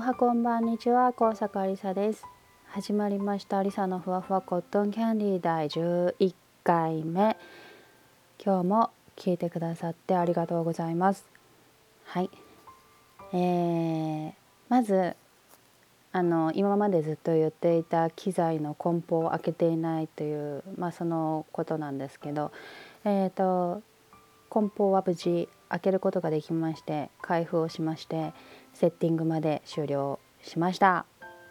はこんばんにちは。高坂ありさです。始まりました。ありさのふわふわコットンキャンディー第11回目。今日も聞いてくださってありがとうございます。はい。えー、まずあの今までずっと言っていた機材の梱包を開けていないというまあそのことなんですけどえっ、ー、と梱包は無事開けることができまして開封をしましてセッティングまで終了しました。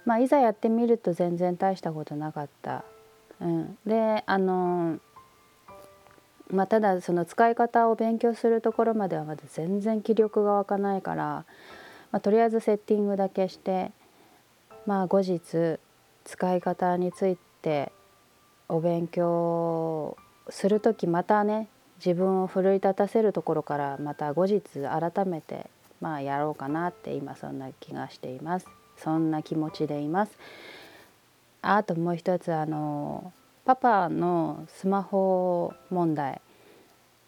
まあ、いざやってみると全然大したことなかった。うん、であのまあ、ただその使い方を勉強するところまではまだ全然気力が湧かないから、まあ、とりあえずセッティングだけして、まあ、後日使い方についてお勉強する時またね自分を奮い立たせるところからまた後日改めてまあやろうかなって今そんな気がしています。そんな気持ちでいます。あともう一つあのパパのスマホ問題。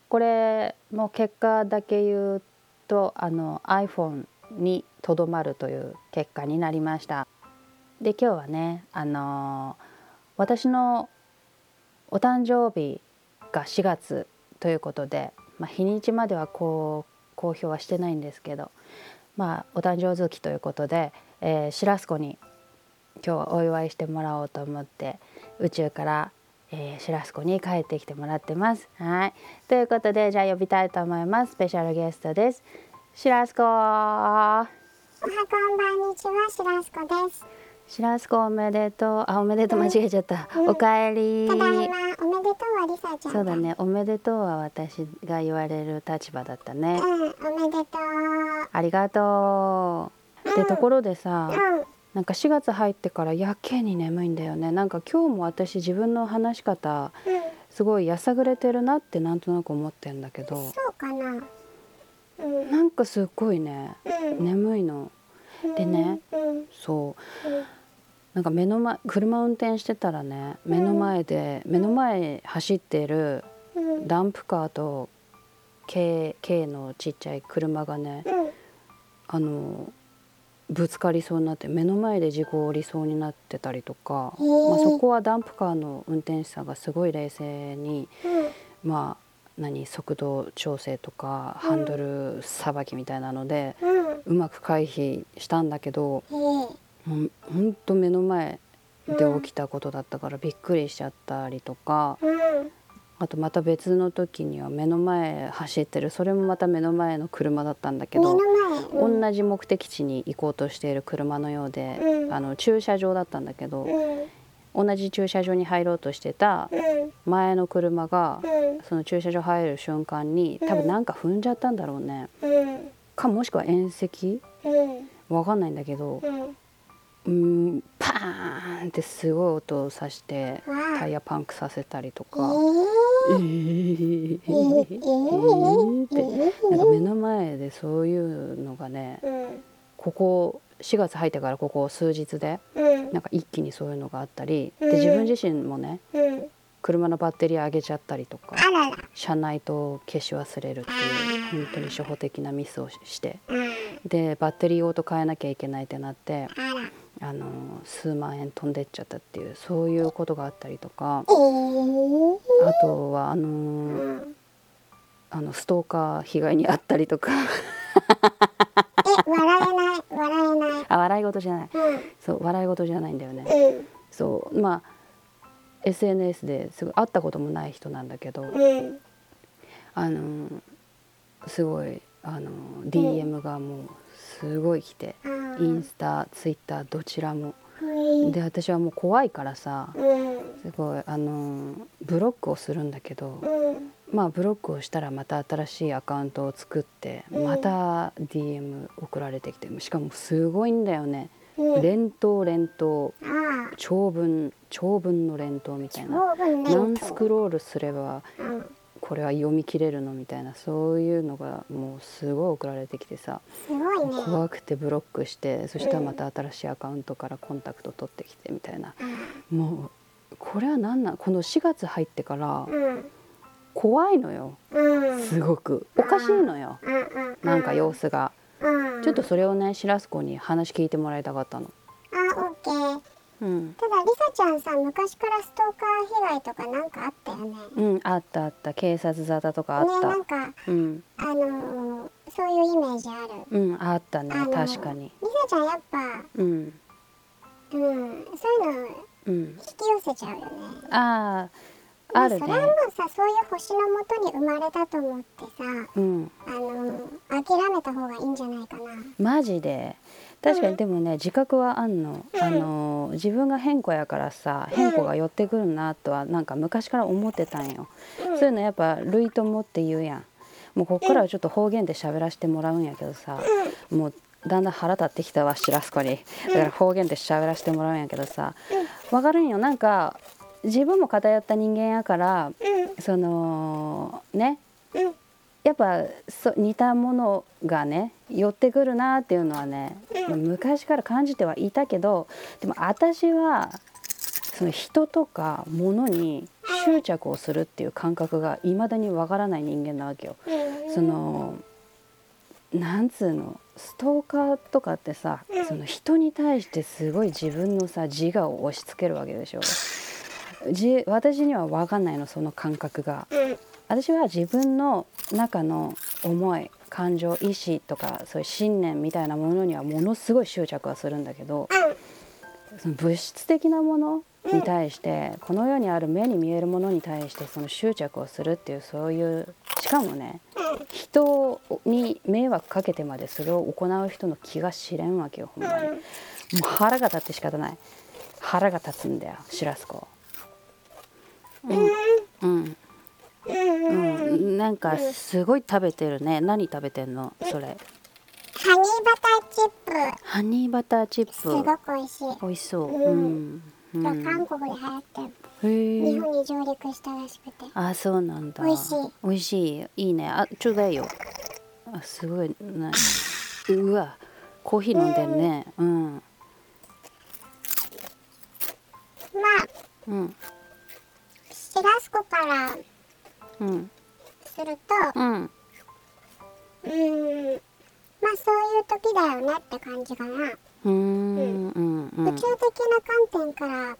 これも結果だけ言うとあの iPhone にとどまるという結果になりました。で今日はねあの私のお誕生日が4月ということで、まあ、日にちまではこう公表はしてないんですけどまあお誕生月ということで、えー、シラスコに今日はお祝いしてもらおうと思って宇宙から、えー、シラスコに帰ってきてもらってます。はい。ということでじゃあ呼びたいと思います。スペシャルゲストです。シラスコおはこんばんにちは。シラスコです。シラスコおめでとう。あおめでとう。間違えちゃった、うん、おかえり。ただいま。おめでとうはりさちゃんそうだね。おめでとうは私が言われる立場だったね。うんおめでとう。ありがとう、うん、でところでさ、うん、なんか4月入ってからやけに眠いんだよね。なんか今日も私自分の話し方、うん、すごいやさぐれてるなってなんとなく思ってんだけどそうかな、うん、なんかすっごいね、眠いの。でね、そう、なんか目の前車運転してたらね目の前で、目の前走ってるダンプカーと軽軽のちっちゃい車がね、あのぶつかりそうになって目の前で事故りそうになってたりとか、まあ、そこはダンプカーの運転手さんがすごい冷静に、まあ何速度調整とかハンドルさばきみたいなので、うまく回避したんだけど、ほんと目の前で起きたことだったからびっくりしちゃったりとか、うん、あとまた別の時には目の前走ってるそれもまた目の前の車だったんだけど、うん、同じ目的地に行こうとしている車のようで、うん、あの駐車場だったんだけど、同じ駐車場に入ろうとしてた前の車が、その駐車場入る瞬間に多分なんか踏んじゃったんだろうね。かもしくは縁石、わかんないんだけど、うんパーンってすごい音をさしてタイヤパンクさせたりとか。えー、えー、えー、ってなんか目の前でそういうのがね、ここ4月入ってからここ数日で、なんか一気にそういうのがあったりで自分自身もね、車のバッテリー上げちゃったりとか車内灯消し忘れるっていう本当に初歩的なミスをしてでバッテリーごと変えなきゃいけないってなってあの数万円飛んでっちゃったっていうそういうことがあったりとか。あとはあのあのストーカー被害に遭ったりとか。え笑えない？笑えない？あ笑い事じゃない、うん、そう笑い事じゃないんだよね、うん、そうまあ SNS ですごい会ったこともない人なんだけど、うん、あのすごいあの DM がもうすごい来て、インスタツイッターどちらも。で私はもう怖いからさ、すごいあのブロックをするんだけど、まあブロックをしたらまた新しいアカウントを作ってまた DM 送られてきてしかもすごいんだよね。連投連投長文長文の連投みたいな。何スクロールすればこれは読み切れるのみたいなそういうのがもうすごい送られてきてさすごい、ね、怖くてブロックしてそしたらまた新しいアカウントからコンタクト取ってきてみたいな、うん、もうこれは何なんこの4月入ってから、怖いのよ、うん、すごく。おかしいのよ、うん、なんか様子が。うん。ちょっとそれをねしらす子に話聞いてもらいたかったの。あオッケーうん、ただリサちゃんさ昔からストーカー被害とかなんかあったよね。うん、あったあった。警察沙汰とかあっねなんた。かうん、あのーそういうイメージある。うん、あったね。確かに。リサちゃんやっぱうん、うんそういうのうん、引き寄せちゃうよね。あああるね。まそれはも。うさそういう星のもとに生まれたと思ってさうん、あの諦めた方がいいんじゃないかな。マジで。確かうん。にでもね自覚はあんの、あの自分が変子やからさ変子が寄ってくるなとはなんか昔から思ってたんよ、うん。そういうのやっぱ類友って言うやん。もうこっからはちょっと方言で喋らせてもらうんやけどさ、もうだんだん腹立ってきたわしらす子に。だから方言で喋らせてもらうんやけどさわかるんよ。なんか自分も偏った人間やからそのねやっぱそ似たものがね寄ってくるなっていうのはね、まあ昔から感じてはいたけどでも私はその人とか物に執着をするっていう感覚がいまだにわからない人間なわけよ。うん。そのなんつうのストーカーとかってさ、その人に対してすごい自分のさ自我を押し付けるわけでしょ。じ私には分かんないのその感覚が。うん。私は自分の中の思い感情意志とかそういう信念みたいなものにはものすごい執着はするんだけどその物質的なものに対してこの世にある目に見えるものに対してその執着をするっていうそういうしかもね人に迷惑かけてまでそれを行う人の気が知れんわけよほんまに。もう腹が立って仕方ない。腹が立つんだよしらす子うんうんうん、なんかすごい食べてるね。何食べてんの？それ。ハニーバターチップハニーバターチッすごプ。く美味しい、美味しそう。ううん。うん。韓国で流行って。日本に上陸したらしくてあ、そうなんだ。美味しい。美味しい。いいね。あ、ちょうだいよ。あ、すごい。なうわ。コーヒー飲んでるね。うん。まあうん。しらす子からうん。するとうん。うーんまあそういう時だよねって感じかな、うーん。うん。うん宇宙。的な観点から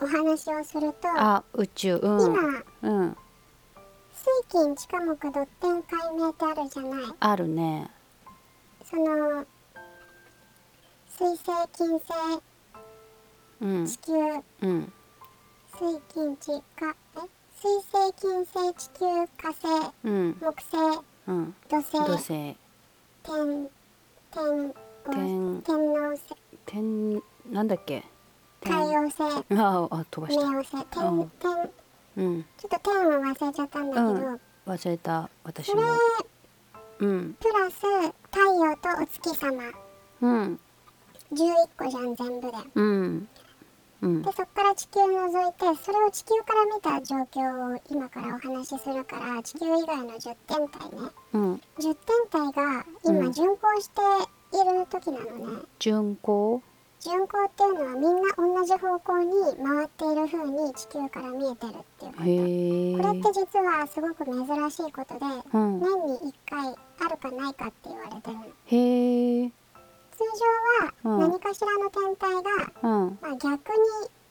お話をするとあ、宇宙。うん。今うん。水金地下木土天解明ってあるじゃない？あるね。その水星金星うん。地球うん。水金地下え？水星金星地球火星うん。木星うん。土星土星。天天天。天王星。天なんだっけ？太陽星。ああ飛ばした。冥王星。う天ん。天。うん。ちょっと天は忘れちゃったんだけど、うん。忘れた。私も。うん。プラス太陽とお月様。うん。11個じゃん全部で。うんうん。でそこから地球除いてそれを地球から見た状況を今からお話しするから地球以外の10天体ね。うん。10天体がうん。今巡航している時なのね、巡航？巡航っていうのはみんな同じ方向に回っている風に地球から見えてるっていうこと。これって実はすごく珍しいことでうん。年に1回あるかないかって言われてるの。へえ通常はうん。何かしらの天体が、うん。まあ、逆に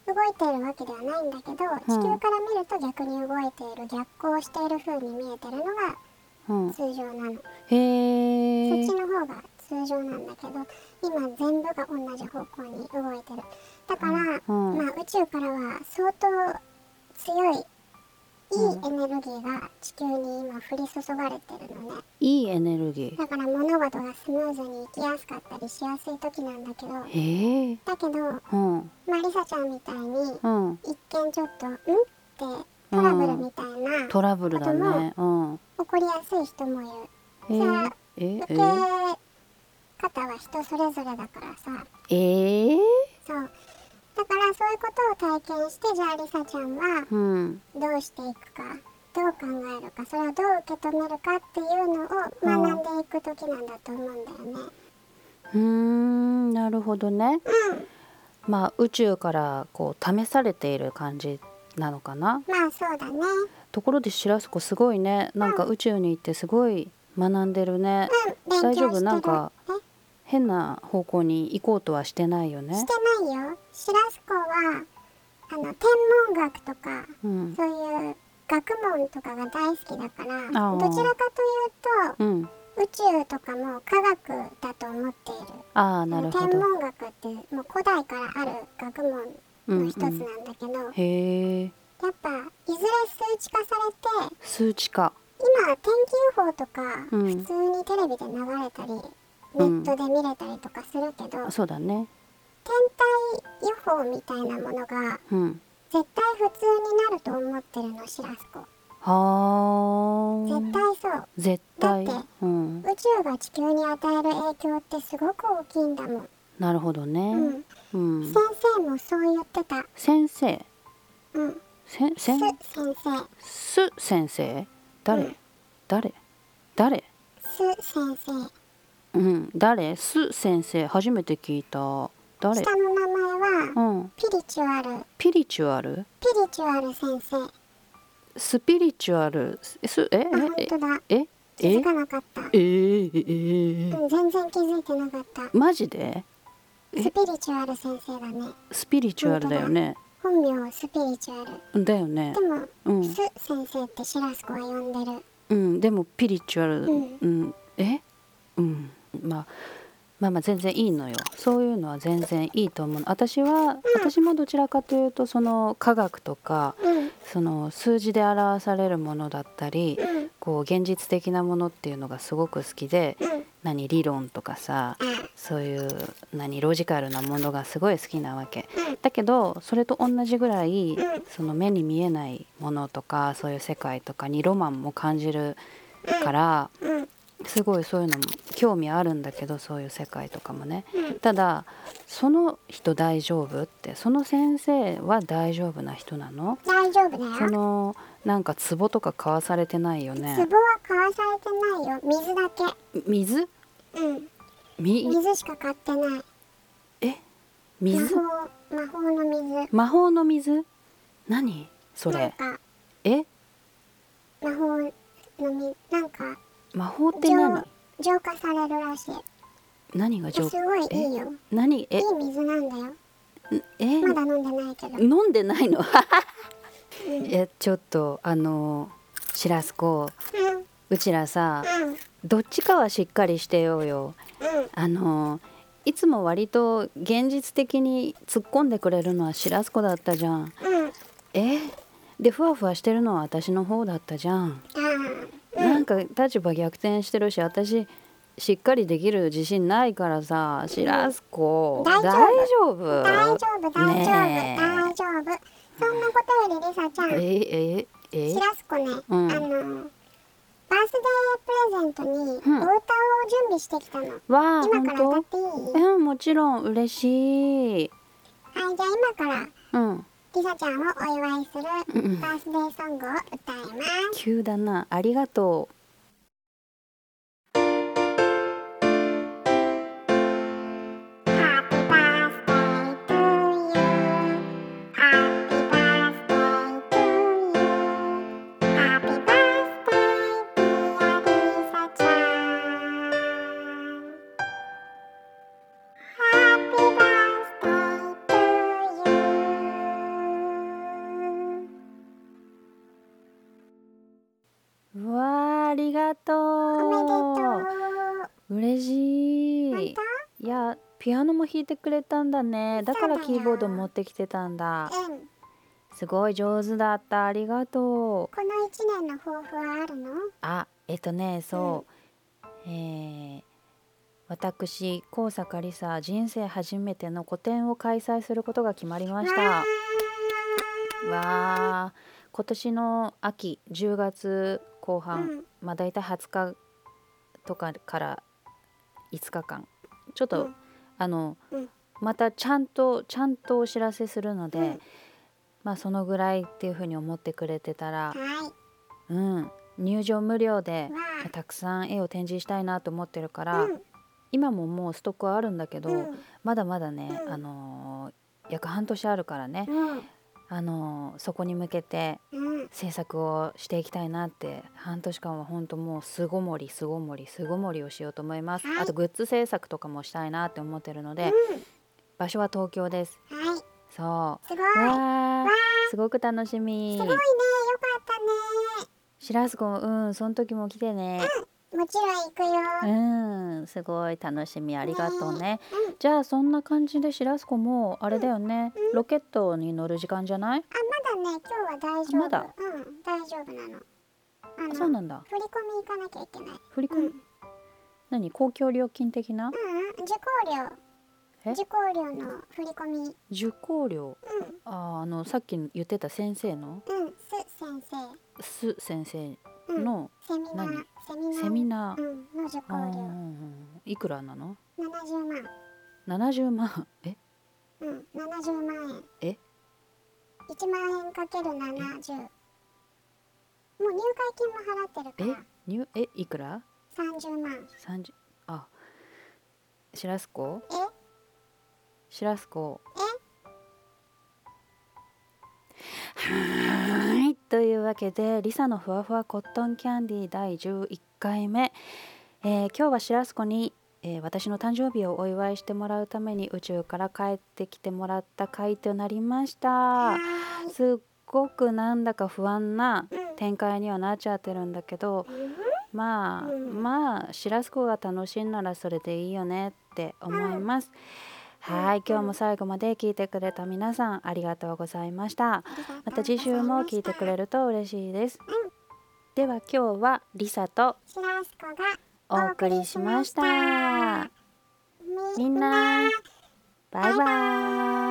動いているわけではないんだけど地球から見ると逆に動いている逆行している風に見えてるのがうん通常なの、へそっえちの方が通常なんだけど今全部が同じ方向に動いてる。だから、うん。まあ、宇宙からは相当強いいいエネルギーが地球に今降り注がれてるのね。いいエネルギだから物事がスムーズにいきやすかったりしやすい時なんだけど。え。だけどうん。まあリサちゃんみたいにうん。一見ちょっと「ん?」ってトラブルみたいな、トラブルだね。うん。起こりやすい人もいる。へじゃあええ受け方は人それぞれだからさ。ええそうだからそういうことを体験してじゃあリサちゃんはうん。どうしていくかどう考えるかそれをどう受け止めるかっていうのを学んでいく時なんだと思うんだよね。うーんなるほどね。うん。まあ宇宙からこう試されている感じなのかな。まあそうだね。ところで白洲子すごいね。なんか宇宙に行ってすごい学んでるね。うん大丈夫？なんかえ変な方向に行こうとはしてないよね。してないよ。シラスコはあの天文学とかうん。そういう学問とかが大好きだからどちらかといううん。と宇宙とかも科学だと思っている。ああなるほ天ど文学ってもう古代からある学問うんの一つなんうんだけど、へえやっぱいずれ数値化されて数値化。今天気予報とかうん。普通にテレビで流れたり、ネットで見れたりとかするけど、そうだね。天体予報みたいなものがうん。絶対普通になると思ってるのシラスコ。はあ。絶対そう。絶対。だってうん。宇宙が地球に与える影響ってすごく大きいんだもん、なるほどね。うん、うん。先生もそう言ってた。先生？うん。せせ先生。す先生？誰、うん。誰？誰？す先生うん。誰？す先生。初めて聞いた。誰？下の名前はうん。ピリチュアル。ピリチュアル？ピリチュアル先生。スピリチュアル？すえ？え？え？え？気づかなかった。えー、えー、うん全然気づいてなかった。マジで？え？スピリチュアル先生だね。スピリチュアルだよね。本名スピリチュアル。だよね。でも、うん。ス先生ってシラスコは呼んでる。うん。でもピリチュアル。うん。うん。え？うんまあまあまあ全然いいのよ。そういうのは全然いいと思う。私は、私もどちらかというとその科学とかその数字で表されるものだったりこう現実的なものっていうのがすごく好きで何理論とかさそういう何ロジカルなものがすごい好きなわけ。だけどそれと同じぐらいその目に見えないものとかそういう世界とかにロマンも感じるからすごいそういうのも興味あるんだけどそういう世界とかもね。うん。ただその人大丈夫ってその先生は大丈夫な人なの？大丈夫だよ。そのなんか壺とか買わされてないよ壺ねは買わされてないよ。水だけ。水？うん。み？水しか買ってない。え？魔水法魔法の水。魔法の水？何それ？え？魔法の水。なんか魔法って何？浄化されるらしい。何が浄すごいいいよ。何？え？いい水なんだよ。え？まだ飲んでないけど。飲んでないの？うん。えちょっとあのしらすこう。ん。うちらさうん。どっちかはしっかりしてようよ。うん。あのいつも割と現実的に突っ込んでくれるのはしらすこだったじゃん。うん。え？でふわふわしてるのは私の方だったじゃん。あなんか立場逆転してるし私しっかりできる自信ないからさしらすこ大丈夫。大丈夫？大丈夫大丈夫ねえ。大丈夫。そんなことよりりさちゃん。えええしらすこね、うん。あのバースデープレゼントにお歌を準備してきたの、わあ本今から歌っ当ていい、うんもちろん嬉しい。はいじゃあ今からうんりさちゃんをお祝いするバースデーソングを歌います。急だな。ありがと Happy ピアノも弾いてくれたんだね。だからキーボード持ってきてたんだ。うん。すごい上手だった。ありがとう。この一年の抱負はあるの？あえっとねそう、えー私高坂理沙人生初めての個展を開催することが決まりました。わあ今年の秋10月後半、うん。まあ大体20日とかから5日間。ちょっと、うんあの、うん。またちゃんとちゃんとお知らせするので、うん。まあそのぐらいっていうふうに思ってくれてたらは、い。うん、入場無料でわたくさん絵を展示したいなと思ってるかあら、うん。今ももうストックはあるんだけど、うん。まだまだね、うん。あのー約半年あるからね、うんあのそこに向けてうん。制作をしていきたいなって半年間は本当もう巣ごもり巣ごもり巣ごもりをしようと思います、はい。あとグッズ制作とかもしたいなって思ってるので、場所は東京です。うんはい。そう。すごわー。すごく楽しみ。すごいね。よかったね。しらすこうんその時も来てねもちろん行くよ。うんすごい楽しみ。ありがとうね。うん。じゃあそんな感じでしらすこもあれだよね。ロケットに乗る時間じゃない？あまだね今日は大丈夫。まだ？うん大丈夫なの。あのそうなんだ。振り込み行かなきゃいけない。振り込み、うん。何？公共料金的な？うんうん受講え？料受講料の振り込み。受講料？うん。あーあのさっき言ってた先生の？うんす先生。す先生うんのセミナー。何セミナー。セミナー、うんの受講料。いくらなの？70万。70万。え？うん70万円。え？1万円かける70もう入会金も払ってるかえ？ら入え？いくら？30万。30あ。しらすこ？え？しらすこ。はーいというわけでリサのふわふわコットンキャンディー第11回目、えー今日はしらすこに、えー私の誕生日をお祝いしてもらうために宇宙から帰ってきてもらった回となりましたすっごくなんだか不安な展開にはなっちゃってるんだけどまあまあしらすこが楽しいならそれでいいよねって思います。はい今日も最後まで聞いてくれた皆さんありがとうございました。また次週も聞いてくれると嬉しいです。では今日はリサとお送りしました。みみんなバイバイ。